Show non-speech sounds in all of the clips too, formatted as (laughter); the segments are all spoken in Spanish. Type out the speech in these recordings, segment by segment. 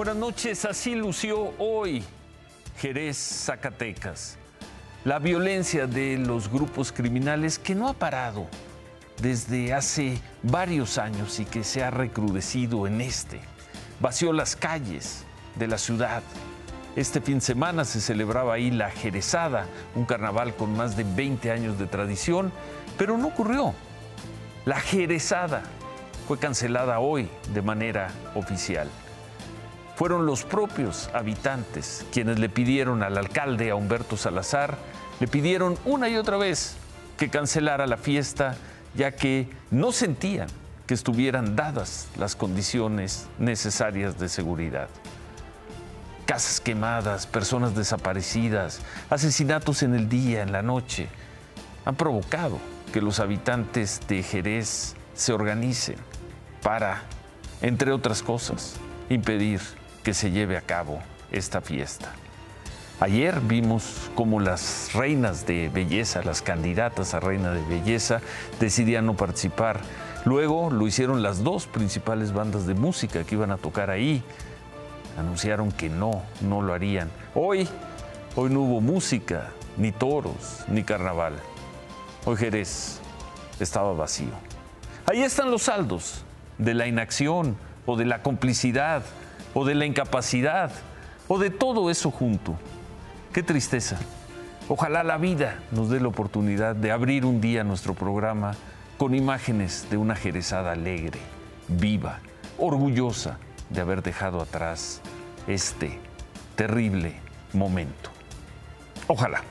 Buenas noches, así lució hoy Jerez, Zacatecas. La violencia de los grupos criminales que no ha parado desde hace varios años y que se ha recrudecido en este. Vació las calles de la ciudad. Este fin de semana se celebraba ahí la Jerezada, un carnaval con más de 20 años de tradición, pero no ocurrió. La Jerezada fue cancelada hoy de manera oficial. Fueron los propios habitantes quienes le pidieron al alcalde, a Humberto Salazar, le pidieron una y otra vez que cancelara la fiesta, ya que no sentían que estuvieran dadas las condiciones necesarias de seguridad. Casas quemadas, personas desaparecidas, asesinatos en el día, en la noche, han provocado que los habitantes de Jerez se organicen para, entre otras cosas, impedir que se lleve a cabo esta fiesta. Ayer vimos cómo las reinas de belleza, las candidatas a reina de belleza, decidían no participar. Luego lo hicieron las dos principales bandas de música que iban a tocar ahí. Anunciaron que no, no lo harían. Hoy, hoy no hubo música, ni toros, ni carnaval. Hoy Jerez estaba vacío. Ahí están los saldos de la inacción o de la complicidad o de la incapacidad o de todo eso junto. Qué tristeza. Ojalá la vida nos dé la oportunidad de abrir un día nuestro programa con imágenes de una jerezada alegre, viva, orgullosa de haber dejado atrás este terrible momento. Ojalá.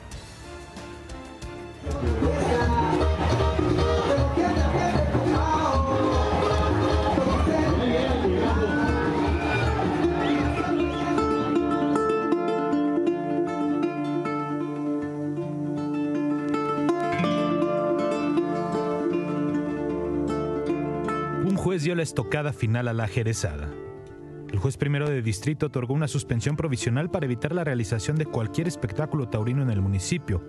Dio la estocada final a la jerezada. El juez primero de distrito otorgó una suspensión provisional para evitar la realización de cualquier espectáculo taurino en el municipio,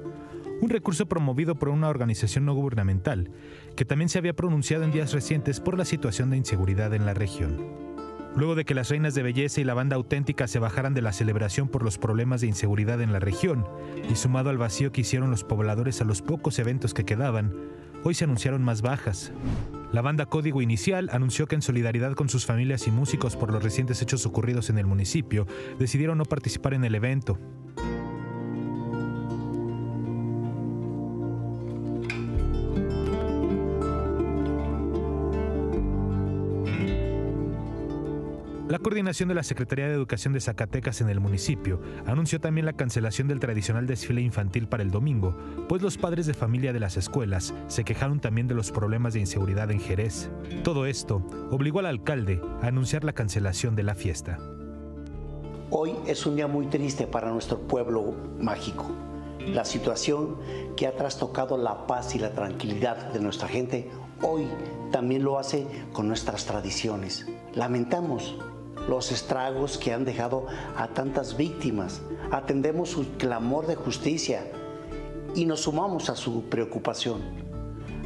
un recurso promovido por una organización no gubernamental, que también se había pronunciado en días recientes por la situación de inseguridad en la región. Luego de que las reinas de belleza y la banda auténtica se bajaran de la celebración por los problemas de inseguridad en la región, y sumado al vacío que hicieron los pobladores a los pocos eventos que quedaban, hoy se anunciaron más bajas. La banda Código Inicial anunció que en solidaridad con sus familias y músicos por los recientes hechos ocurridos en el municipio, decidieron no participar en el evento. La coordinación de la Secretaría de Educación de Zacatecas en el municipio anunció también la cancelación del tradicional desfile infantil para el domingo, pues los padres de familia de las escuelas se quejaron también de los problemas de inseguridad en Jerez. Todo esto obligó al alcalde a anunciar la cancelación de la fiesta. Hoy es un día muy triste para nuestro pueblo mágico. La situación que ha trastocado la paz y la tranquilidad de nuestra gente hoy también lo hace con nuestras tradiciones. Lamentamos los estragos que han dejado a tantas víctimas. Atendemos su clamor de justicia y nos sumamos a su preocupación.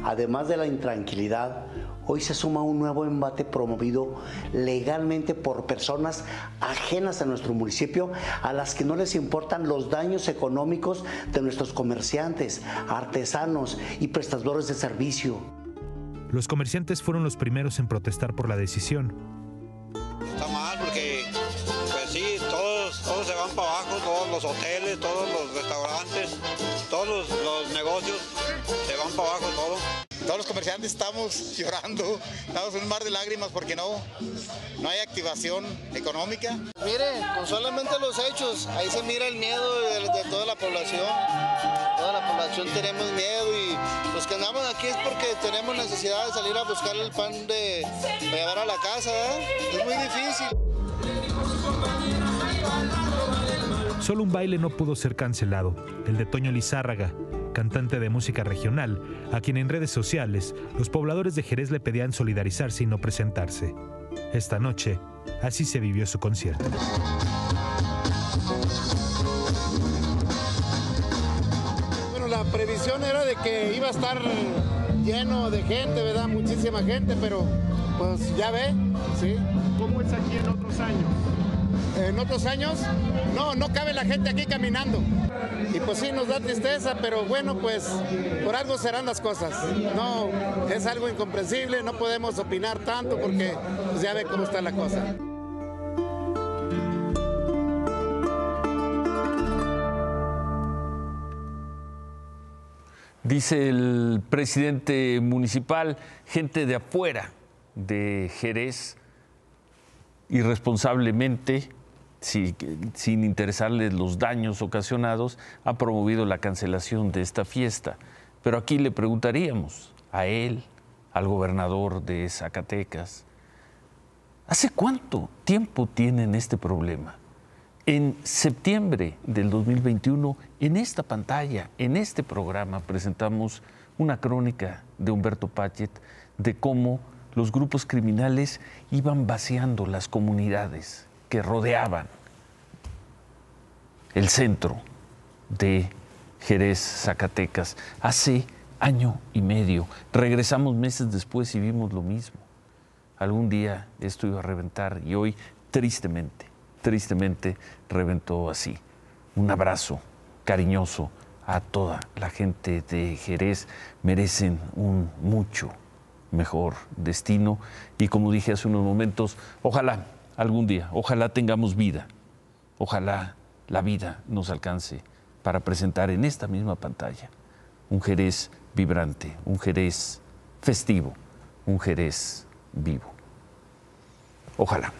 Además de la intranquilidad, hoy se suma un nuevo embate promovido legalmente por personas ajenas a nuestro municipio, a las que no les importan los daños económicos de nuestros comerciantes, artesanos y prestadores de servicio. Los comerciantes fueron los primeros en protestar por la decisión, los hoteles, todos los restaurantes, todos los, los negocios se van para abajo, todo. Todos los comerciantes estamos (laughs) llorando, estamos en un mar de lágrimas porque no, no hay activación económica. Mire, con solamente los hechos, ahí se mira el miedo de, de toda la población. Toda la población tenemos miedo y los que andamos aquí es porque tenemos necesidad de salir a buscar el pan de, de llevar a la casa. ¿eh? Es muy difícil. Solo un baile no pudo ser cancelado, el de Toño Lizárraga, cantante de música regional, a quien en redes sociales los pobladores de Jerez le pedían solidarizarse y no presentarse. Esta noche, así se vivió su concierto. Bueno, la previsión era de que iba a estar lleno de gente, ¿verdad? Muchísima gente, pero pues ya ve, ¿sí? ¿Cómo es aquí en otros años? En otros años, no, no cabe la gente aquí caminando. Y pues sí, nos da tristeza, pero bueno, pues por algo serán las cosas. No, es algo incomprensible, no podemos opinar tanto porque pues, ya ve cómo está la cosa. Dice el presidente municipal, gente de afuera de Jerez, irresponsablemente, sin interesarles los daños ocasionados, ha promovido la cancelación de esta fiesta. Pero aquí le preguntaríamos a él, al gobernador de Zacatecas, ¿hace cuánto tiempo tienen este problema? En septiembre del 2021, en esta pantalla, en este programa, presentamos una crónica de Humberto Pachet de cómo los grupos criminales iban vaciando las comunidades que rodeaban el centro de Jerez, Zacatecas, hace año y medio. Regresamos meses después y vimos lo mismo. Algún día esto iba a reventar y hoy, tristemente, tristemente reventó así. Un abrazo cariñoso a toda la gente de Jerez. Merecen un mucho mejor destino y como dije hace unos momentos, ojalá algún día, ojalá tengamos vida, ojalá la vida nos alcance para presentar en esta misma pantalla un Jerez vibrante, un Jerez festivo, un Jerez vivo. Ojalá.